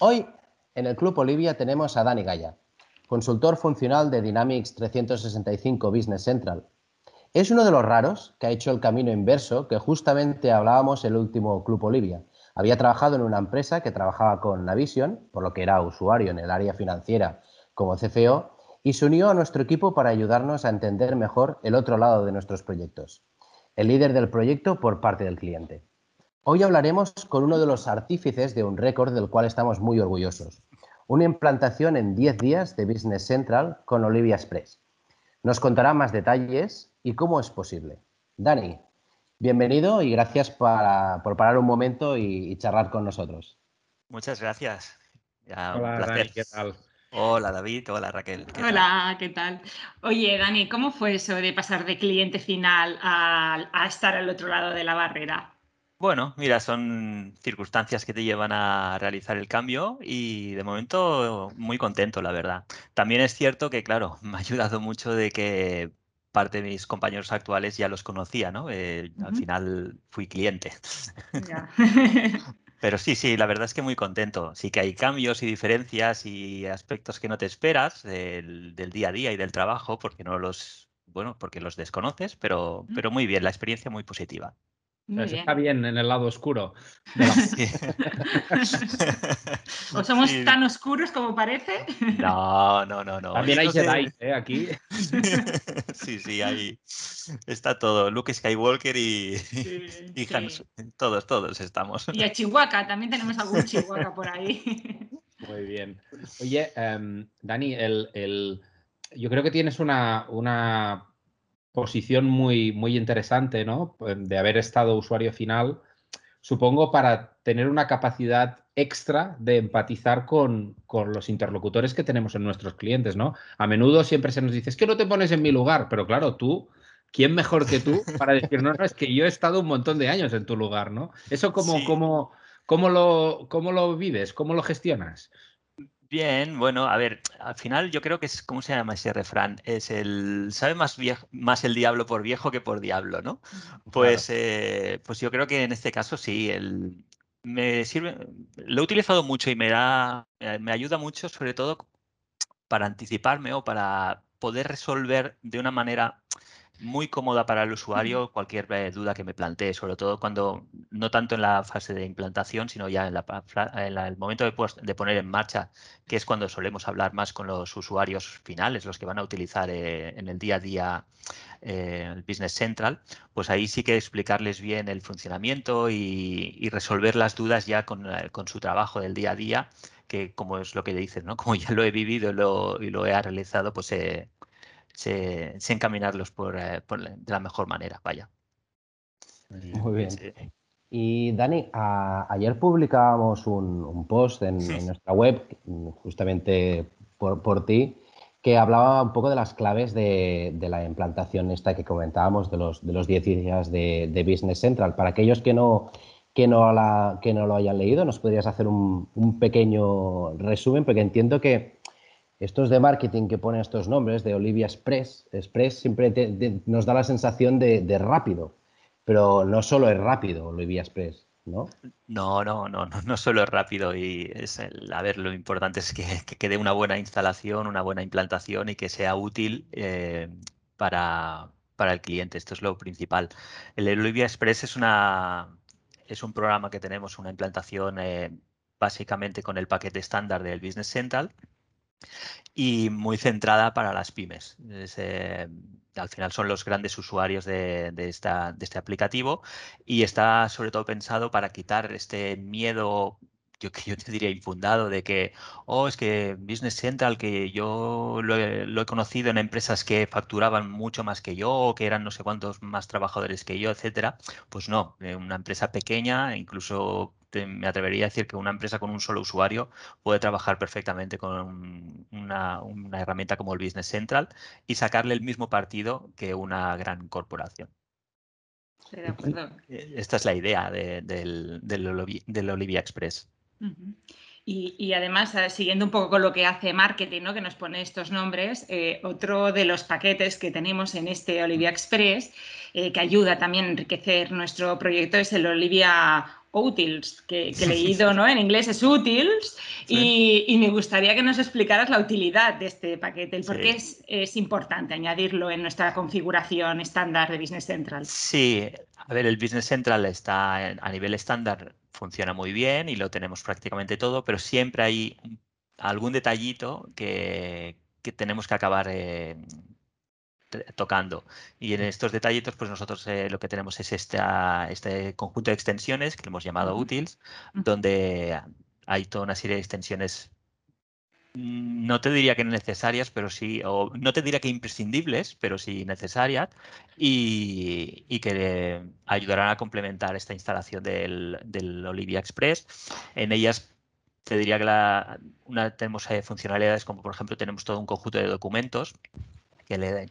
Hoy en el Club Olivia tenemos a Dani Gaya, consultor funcional de Dynamics 365 Business Central. Es uno de los raros que ha hecho el camino inverso que justamente hablábamos el último Club Olivia. Había trabajado en una empresa que trabajaba con Navision, por lo que era usuario en el área financiera como CFO, y se unió a nuestro equipo para ayudarnos a entender mejor el otro lado de nuestros proyectos, el líder del proyecto por parte del cliente. Hoy hablaremos con uno de los artífices de un récord del cual estamos muy orgullosos. Una implantación en 10 días de Business Central con Olivia Express. Nos contará más detalles y cómo es posible. Dani, bienvenido y gracias por parar un momento y, charlar con nosotros. Muchas gracias. Hola, Dani, ¿qué tal? Hola David, hola Raquel. hola, ¿qué tal? Oye, Dani, ¿cómo fue eso de pasar de cliente final a estar al otro lado de la barrera? Bueno, mira, son circunstancias que te llevan a realizar el cambio y de momento muy contento, la verdad. También es cierto que, claro, me ha ayudado mucho de que parte de mis compañeros actuales ya los conocía, ¿no? Eh, al final fui cliente. Pero sí, sí, la verdad es que muy contento. Sí que hay cambios y diferencias y aspectos que no te esperas del, del día a día y del trabajo porque no los, bueno, porque los desconoces, pero, pero muy bien, la experiencia muy positiva. Está bien en el lado oscuro. ¿O somos tan oscuros como parece? No, no, no, no. También hay Jedi, ¿eh? Aquí. sí, sí, ahí está todo. Luke Skywalker y, y Todos, todos estamos. Y a Chihuahua, también tenemos algún Chihuahua por ahí. Muy bien. Oye, um, Dani, el, el, yo creo que tienes una, una posición muy, muy interesante, ¿no? Pues, de haber estado usuario final, supongo para tener una capacidad extra de empatizar con, con, los interlocutores que tenemos en nuestros clientes, ¿no? A menudo siempre se nos dice, es que no te pones en mi lugar, pero claro, tú, ¿quién mejor que tú para decirnos, no, es que yo he estado un montón de años en tu lugar, ¿no? Eso como, como, ¿cómo, lo, ¿cómo lo vives? ¿Cómo lo gestionas? Bien, bueno, a ver, al final yo creo que es, ¿cómo se llama ese refrán? Es el, sabe más, viejo, más el diablo por viejo que por diablo, ¿no? Pues, eh, pues yo creo que en este caso sí, el, me sirve, lo he utilizado mucho y me da, me ayuda mucho sobre todo para anticiparme o para poder resolver de una manera muy cómoda para el usuario cualquier eh, duda que me plantee, sobre todo cuando, no tanto en la fase de implantación, sino ya en, el momento de, poner en marcha, que es cuando solemos hablar más con los usuarios finales, los que van a utilizar eh, en el día a día eh, el Business Central, pues ahí sí que explicarles bien el funcionamiento y, resolver las dudas ya con, su trabajo del día a día, que como es lo que dices, ¿no? Como ya lo he vivido y lo, he realizado, pues se, encaminarlos por, eh, de la mejor manera, vaya. Muy bien. Y Dani, ayer publicábamos un, post en, nuestra web, justamente por, ti, que hablaba un poco de las claves de, la implantación esta que comentábamos de los, de los 10 días de, Business Central. Para aquellos que no, que no, la, que no lo hayan leído, ¿nos podrías hacer un, un pequeño resumen? Porque entiendo que estos de marketing que ponen estos nombres, de Olivia Express, Express siempre nos da la sensación de, rápido, pero no solo es rápido Olivia Express, ¿no? No, no, no, no, solo es rápido y es a ver, lo importante es que, quede una buena instalación, una buena implantación y que sea útil eh, para, el cliente. Esto es lo principal. El Olivia Express es una es un programa que tenemos una implantación eh, básicamente con el paquete estándar del Business Central y muy centrada para las pymes. Eh, al final son los grandes usuarios de, este aplicativo y está sobre todo pensado para quitar este miedo yo, yo te diría infundado de que, oh, es que Business Central, que yo lo he, conocido en empresas que facturaban mucho más que yo, o que eran no sé cuántos más trabajadores que yo, etcétera. Pues no, eh, una empresa pequeña, incluso me atrevería a decir que una empresa con un solo usuario puede trabajar perfectamente con una, herramienta como el Business Central y sacarle el mismo partido que una gran corporación. Eh, esta es la idea del, del Olivia Express. Y, además, eh, siguiendo un poco con lo que hace marketing, ¿no? que nos pone estos nombres, eh, otro de los paquetes que tenemos en este Olivia Express, eh, que ayuda también a enriquecer nuestro proyecto, es el Olivia Utils, que, he leído ¿no? en inglés es Utils, y, me gustaría que nos explicaras la utilidad de este paquete, el por qué es, es, importante añadirlo en nuestra configuración estándar de Business Central. Sí, a ver, el Business Central está a nivel estándar funciona muy bien y lo tenemos prácticamente todo, pero siempre hay algún detallito que, tenemos que acabar eh, tocando. Y en estos detallitos, pues nosotros eh, lo que tenemos es este conjunto de extensiones que hemos llamado útiles, donde hay toda una serie de extensiones no te diría que necesarias, pero sí, o no te diría que imprescindibles, pero sí necesarias, y, que ayudarán a complementar esta instalación del, Olivia Express. En ellas te diría que la, una, tenemos eh, funcionalidades como, por ejemplo, tenemos todo un conjunto de documentos que, le,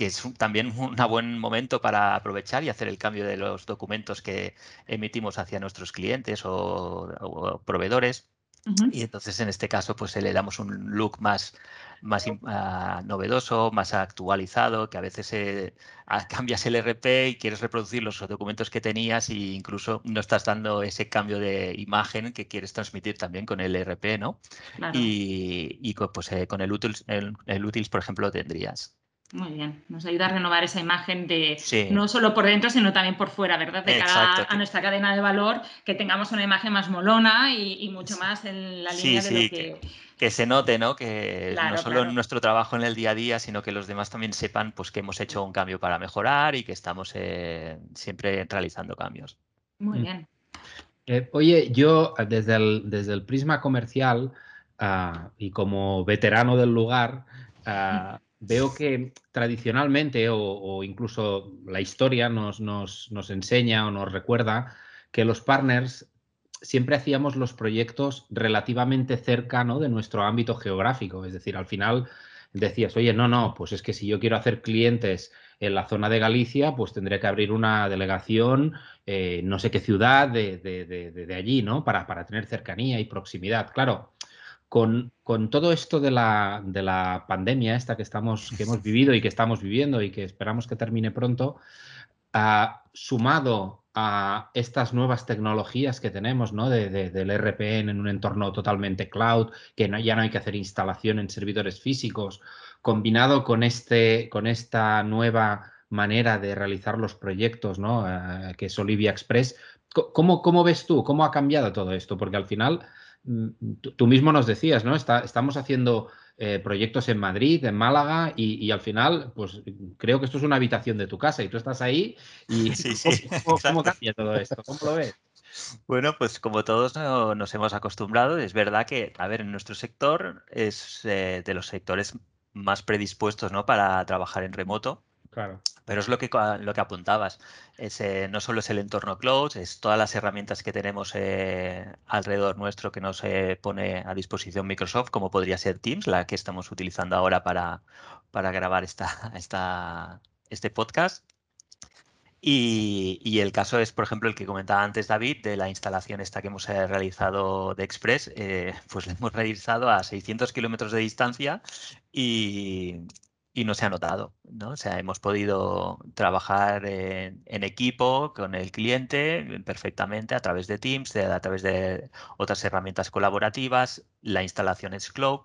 que es también un buen momento para aprovechar y hacer el cambio de los documentos que emitimos hacia nuestros clientes o proveedores. Y entonces en este caso pues le damos un look más, más ah, novedoso, más actualizado, que a veces eh, cambias el RP y quieres reproducir los documentos que tenías e incluso no estás dando ese cambio de imagen que quieres transmitir también con el RP, ¿no? Y, pues eh, con el Utils, el, el Utils, por ejemplo, lo tendrías. Muy bien, nos ayuda a renovar esa imagen de no solo por dentro, sino también por fuera, ¿verdad? De cara a nuestra cadena de valor, que tengamos una imagen más molona y, mucho más en la línea de lo que... que... se note, ¿no? Que no solo en nuestro trabajo en el día a día, sino que los demás también sepan pues, que hemos hecho un cambio para mejorar y que estamos eh, siempre realizando cambios. Muy mm. bien. Eh, oye, yo desde el, desde el prisma comercial ah, y como veterano del lugar, ah, veo que tradicionalmente o, incluso la historia nos, enseña o nos recuerda que los partners siempre hacíamos los proyectos relativamente cerca de nuestro ámbito geográfico. Es decir, al final decías, oye, no, no, pues es que si yo quiero hacer clientes en la zona de Galicia, pues tendré que abrir una delegación, eh, no sé qué ciudad de, allí, ¿no? Para, para, tener cercanía y proximidad. Claro, con, todo esto de la, pandemia esta que, estamos, que hemos vivido y que estamos viviendo y que esperamos que termine pronto, ah, sumado a estas nuevas tecnologías que tenemos, ¿no? del RPN en un entorno totalmente cloud, que ya no hay que hacer instalación en servidores físicos, combinado con, este, con esta nueva manera de realizar los proyectos, ¿no? Ah, que es Olivia Express. ¿Cómo, ¿Cómo ves tú? ¿Cómo ha cambiado todo esto? Porque al final tú mismo nos decías, ¿no? estamos haciendo eh, proyectos en Madrid, en Málaga, y, al final, pues creo que esto es una habitación de tu casa y tú estás ahí y ¿cómo, cambia todo esto? ¿Cómo lo ves? Bueno, pues como todos nos hemos acostumbrado, es verdad que, a ver, en nuestro sector es eh, de los sectores más predispuestos ¿no? para trabajar en remoto. Claro. Pero es lo que, lo que apuntabas. Eh, no solo es el entorno cloud, es todas las herramientas que tenemos eh, alrededor nuestro que nos eh, pone a disposición Microsoft, como podría ser Teams, la que estamos utilizando ahora para, para grabar esta, esta, este podcast. Y, y, el caso es, por ejemplo, el que comentaba antes David, de la instalación esta que hemos realizado de Express, pues la hemos realizado a 600 kilómetros de distancia y, y no se ha notado, ¿no? O sea, hemos podido trabajar en, equipo con el cliente perfectamente a través de Teams, a través de otras herramientas colaborativas, la instalación es cloud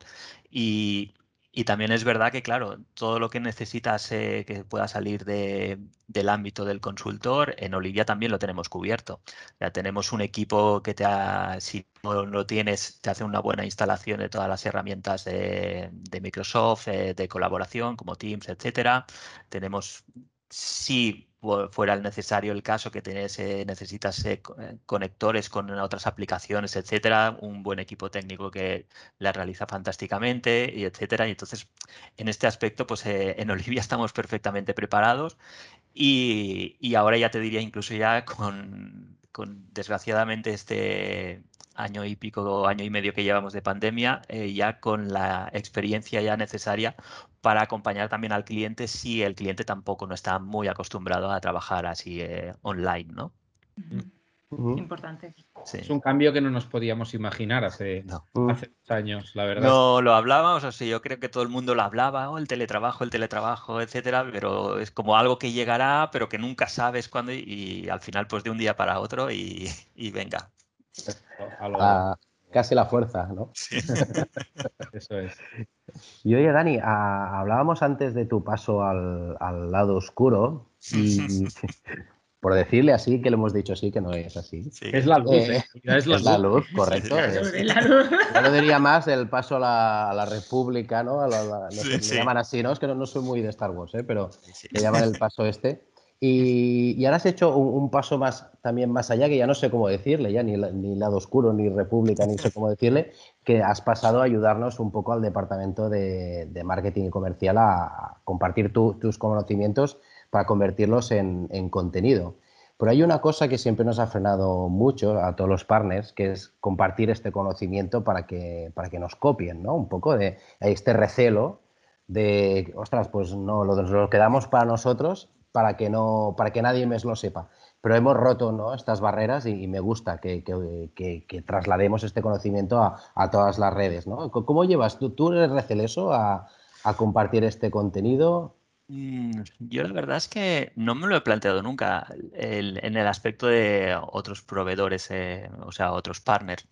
y, y también es verdad que, claro, todo lo que necesitas eh, que pueda salir del ámbito del consultor, en Olivia también lo tenemos cubierto. Ya tenemos un equipo que te si no lo tienes, te hace una buena instalación de todas las herramientas de, Microsoft, eh, de colaboración, como Teams, etcétera. Tenemos, sí, fuera el necesario el caso que tienes, eh, necesitas eh, eh, conectores con otras aplicaciones, etcétera, un buen equipo técnico que la realiza fantásticamente, y etcétera. Y entonces, en este aspecto, pues en Olivia estamos perfectamente preparados y, y, ahora ya te diría incluso ya con, con desgraciadamente este año y pico, año y medio que llevamos de pandemia, eh, ya con la experiencia ya necesaria para acompañar también al cliente si el cliente tampoco no está muy acostumbrado a trabajar así eh, online, ¿no? Importante. Es un cambio que no nos podíamos imaginar hace, hace años, la verdad. No lo hablábamos, o sea, yo creo que todo el mundo lo hablaba, oh, el teletrabajo, el teletrabajo, etcétera, pero es como algo que llegará, pero que nunca sabes cuándo y, al final, pues de un día para otro y, venga. Casi la fuerza, ¿no? Sí. Eso es. Y oye, Dani, hablábamos antes de tu paso al, al lado oscuro y por decirle así, que le hemos dicho así, que no es así. Es la luz. Eh, es, la, luz. correcto. Yo lo diría más el paso a la, República, ¿no? A la, llaman así, ¿no? Es que no, soy muy de Star Wars, ¿eh? pero le llaman el paso este. Y, ahora has hecho un, paso más también más allá, que ya no sé cómo decirle, ya ni, ni lado oscuro, ni república, ni sé cómo decirle, que has pasado a ayudarnos un poco al departamento de, marketing y comercial a, compartir tus conocimientos para convertirlos en, contenido. Pero hay una cosa que siempre nos ha frenado mucho a todos los partners, que es compartir este conocimiento para que, para que nos copien, ¿no? Un poco de este recelo de, ostras, pues no, lo, quedamos para nosotros para que, no, para que nadie más lo sepa. Pero hemos roto ¿no? estas barreras y, me gusta que, traslademos este conocimiento a, todas las redes. ¿no? ¿Cómo llevas? ¿Tú, tú eres receloso a, a compartir este contenido? Mm, yo la verdad es que no me lo he planteado nunca en el aspecto de otros proveedores, eh, o sea, otros partners.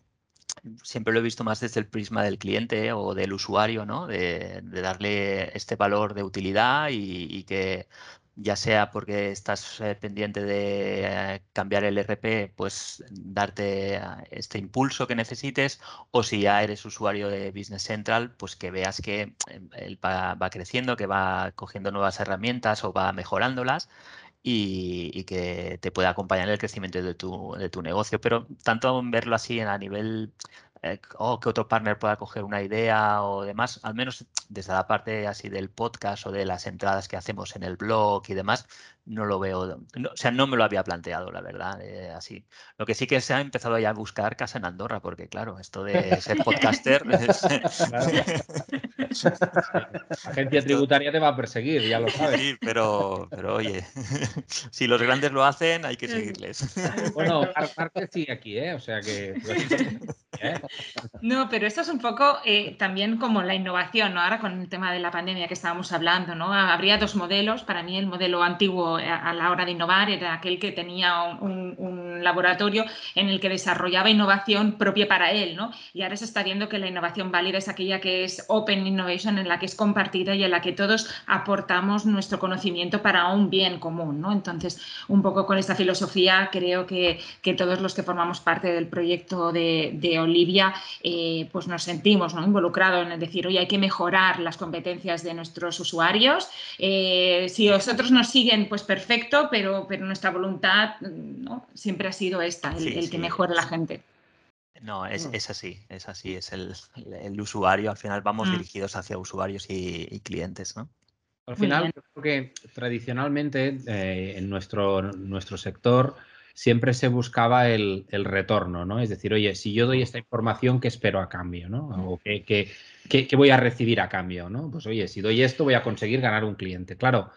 Siempre lo he visto más desde el prisma del cliente o del usuario, ¿no? De, darle este valor de utilidad y que ya sea porque estás eh, pendiente de eh, cambiar el RP, pues darte ah, este impulso que necesites, o si ya eres usuario de Business Central, pues que veas que em, él va, creciendo, que va cogiendo nuevas herramientas o va mejorándolas. Y, que te pueda acompañar en el crecimiento de tu, de tu negocio. Pero tanto verlo así a nivel eh, o que otro partner pueda coger una idea o demás, al menos desde la parte así del podcast o de las entradas que hacemos en el blog y demás, no lo veo, o sea, no me lo había planteado, la verdad, eh, así. Lo que sí que se ha empezado ya a buscar casa en Andorra, porque claro, esto de ser podcaster... La agencia tributaria te va a perseguir, ya lo sabes. Sí, pero, pero oye, si los grandes lo hacen, hay que seguirles. Bueno, aparte sí aquí, ¿eh? O sea que... ¿eh? No, pero esto es un poco eh, también como la innovación, ¿no? Ahora con el tema de la pandemia que estábamos hablando, ¿no? Habría dos modelos. Para mí el modelo antiguo eh, a la hora de innovar era aquel que tenía un, laboratorio en el que desarrollaba innovación propia para él, ¿no? Y ahora se está viendo que la innovación válida es aquella que es open innovation, en la que es compartida y en la que todos aportamos nuestro conocimiento para un bien común, ¿no? Entonces, un poco con esta filosofía creo que, todos los que formamos parte del proyecto de, de Olivia, eh, pues nos sentimos involucrados en el decir, oye, hay que mejorar las competencias de nuestros usuarios. Eh, si vosotros nos siguen, pues perfecto, pero, pero nuestra voluntad ¿no? siempre ha sido esta, el, que mejore la gente. No, es, mm. así, es así, es el, usuario. Al final vamos mm. dirigidos hacia usuarios y, clientes, ¿no? Al final, creo que tradicionalmente eh, en nuestro, nuestro sector siempre se buscaba el, retorno, ¿no? Es decir, oye, si yo doy esta información, ¿qué espero a cambio, ¿no? O ¿qué, voy a recibir a cambio, ¿no? Pues oye, si doy esto, voy a conseguir ganar un cliente. Claro,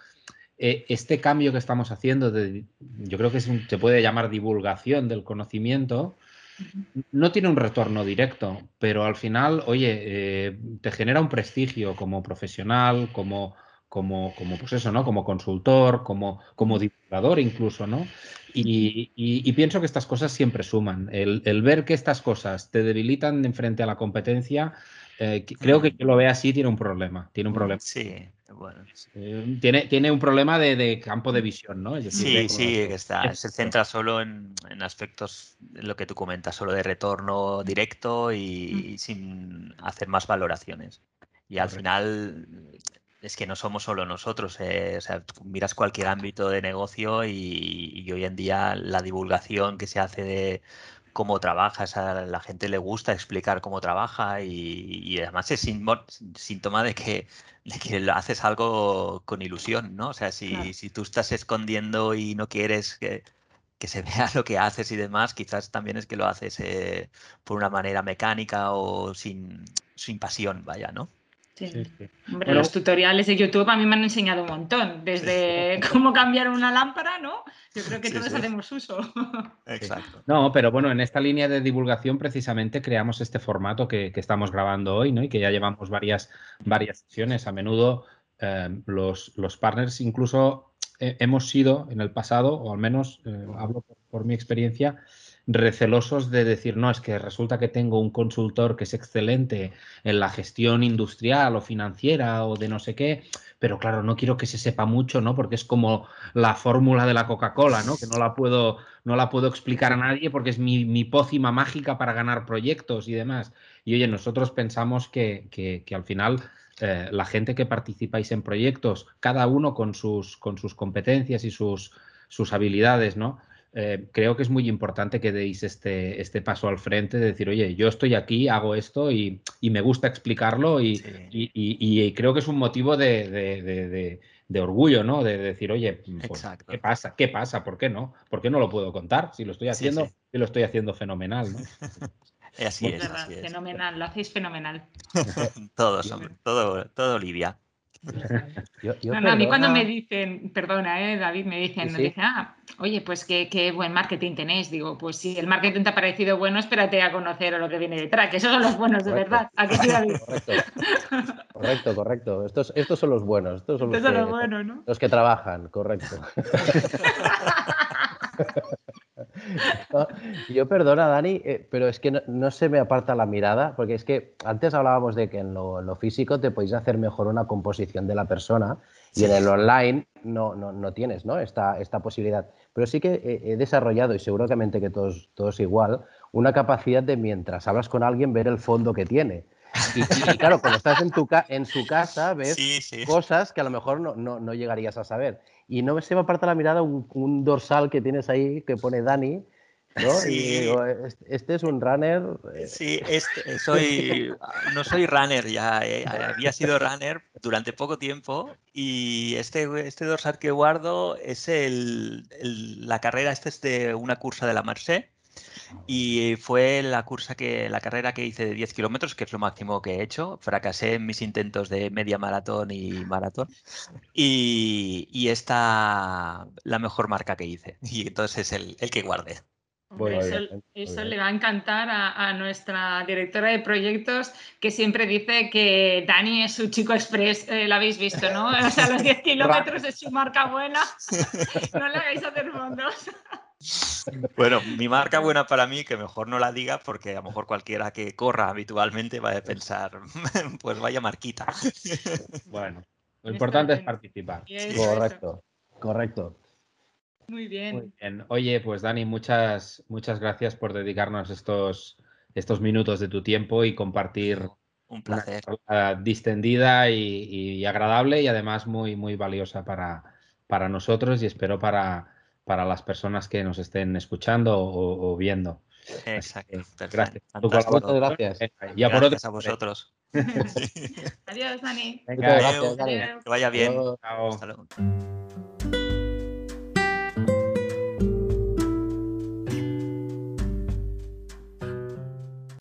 eh, este cambio que estamos haciendo, yo creo que se puede llamar divulgación del conocimiento, no tiene un retorno directo, pero al final, oye, eh, te genera un prestigio como profesional, como como, como pues eso, ¿no? Como consultor, como, como divulgador incluso, ¿no? Y, pienso que estas cosas siempre suman. El, ver que estas cosas te debilitan en frente a la competencia, eh, creo que quien lo ve así tiene un problema. Tiene un problema. Sí, bueno. Eh, tiene, tiene un problema de, campo de visión, ¿no? sí, sí, que está. Se centra solo en, aspectos, lo que tú comentas, solo de retorno directo y, y sin hacer más valoraciones. Y al final es que no somos solo nosotros. Eh, o sea, miras cualquier ámbito de negocio y, hoy en día la divulgación que se hace de cómo trabajas, a la gente le gusta explicar cómo trabaja y, además es síntoma de que, que haces algo con ilusión, ¿no? O sea, si, si tú estás escondiendo y no quieres que, se vea lo que haces y demás, quizás también es que lo haces eh, por una manera mecánica o sin, sin pasión, vaya, ¿no? Los tutoriales de YouTube a mí me han enseñado un montón, desde cómo cambiar una lámpara, ¿no? Yo creo que todos hacemos uso. Exacto. No, pero bueno, en esta línea de divulgación precisamente creamos este formato que, estamos grabando hoy, ¿no? Y que ya llevamos varias, varias sesiones. A menudo eh, los, los, partners incluso eh, hemos sido en el pasado, o al menos eh, hablo por mi experiencia, recelosos de decir, no, es que resulta que tengo un consultor que es excelente en la gestión industrial o financiera o de no sé qué, pero claro, no quiero que se sepa mucho, ¿no? Porque es como la fórmula de la Coca-Cola, ¿no? Que no la puedo, no la puedo explicar a nadie porque es mi, mi pócima mágica para ganar proyectos y demás. Y oye, nosotros pensamos que, que, al final eh, la gente que participáis en proyectos, cada uno con sus, con sus competencias y sus, sus habilidades, ¿no? Eh, creo que es muy importante que deis este, este paso al frente de decir, oye, yo estoy aquí, hago esto y, me gusta explicarlo y, creo que es un motivo de, orgullo, ¿no? De, decir, oye, pues, ¿qué pasa? ¿Qué pasa? ¿Por qué no? ¿Por qué no lo puedo contar? Si lo estoy haciendo, y lo estoy haciendo fenomenal, ¿no? Así es, Fenomenal, lo hacéis fenomenal. Todos, todo, todo Lidia a mí cuando me dicen, perdona, eh, David, me dicen, me dicen ah, oye, pues qué, buen marketing tenéis. Digo, pues si el marketing te ha parecido bueno, espérate a conocer lo que viene detrás, que esos son los buenos de verdad. Correcto. correcto, Estos, estos son los buenos. Estos son, los, que, los buenos, ¿no? Los que trabajan, correcto. yo perdona, Dani, eh, pero es que no, se me aparta la mirada, porque es que antes hablábamos de que en lo, físico te podéis hacer mejor una composición de la persona y en el online no, no, tienes ¿no? Esta, esta posibilidad. Pero sí que he, desarrollado, y seguramente que todos, todos igual, una capacidad de mientras hablas con alguien ver el fondo que tiene. Y, claro, cuando estás en, tu en su casa ves cosas que a lo mejor no, no, llegarías a saber. Y no se me aparta la mirada un, dorsal que tienes ahí que pone Dani, ¿no? Sí. este es un runner. Eh". Sí, este, soy, no soy runner ya, eh, había sido runner durante poco tiempo y este, este dorsal que guardo es el, la carrera, este es de una cursa de la Merced y fue la cursa que, la carrera que hice de 10 kilómetros, que es lo máximo que he hecho. Fracasé en mis intentos de media maratón y maratón. Y, y esta la mejor marca que hice. Y entonces es el, el que guardé. eso, le va a encantar a, nuestra directora de proyectos que siempre dice que Dani es su chico express, eh, lo habéis visto, ¿no? O sea, los 10 kilómetros es su marca buena. no le hagáis hacer fondos. Bueno, mi marca buena para mí, que mejor no la diga, porque a lo mejor cualquiera que corra habitualmente va a pensar, pues vaya marquita. Bueno, lo importante es participar. Correcto, correcto. Muy bien. Oye, pues Dani, muchas, muchas gracias por dedicarnos estos, estos minutos de tu tiempo y compartir un placer. distendida y, agradable y además muy, muy valiosa para, para nosotros y espero para para las personas que nos estén escuchando o, viendo. Exacto. Gracias. gracias. Y por otro, a vosotros. Adiós, Dani. Venga, gracias, Dani. Que vaya bien. Chao. Hasta luego.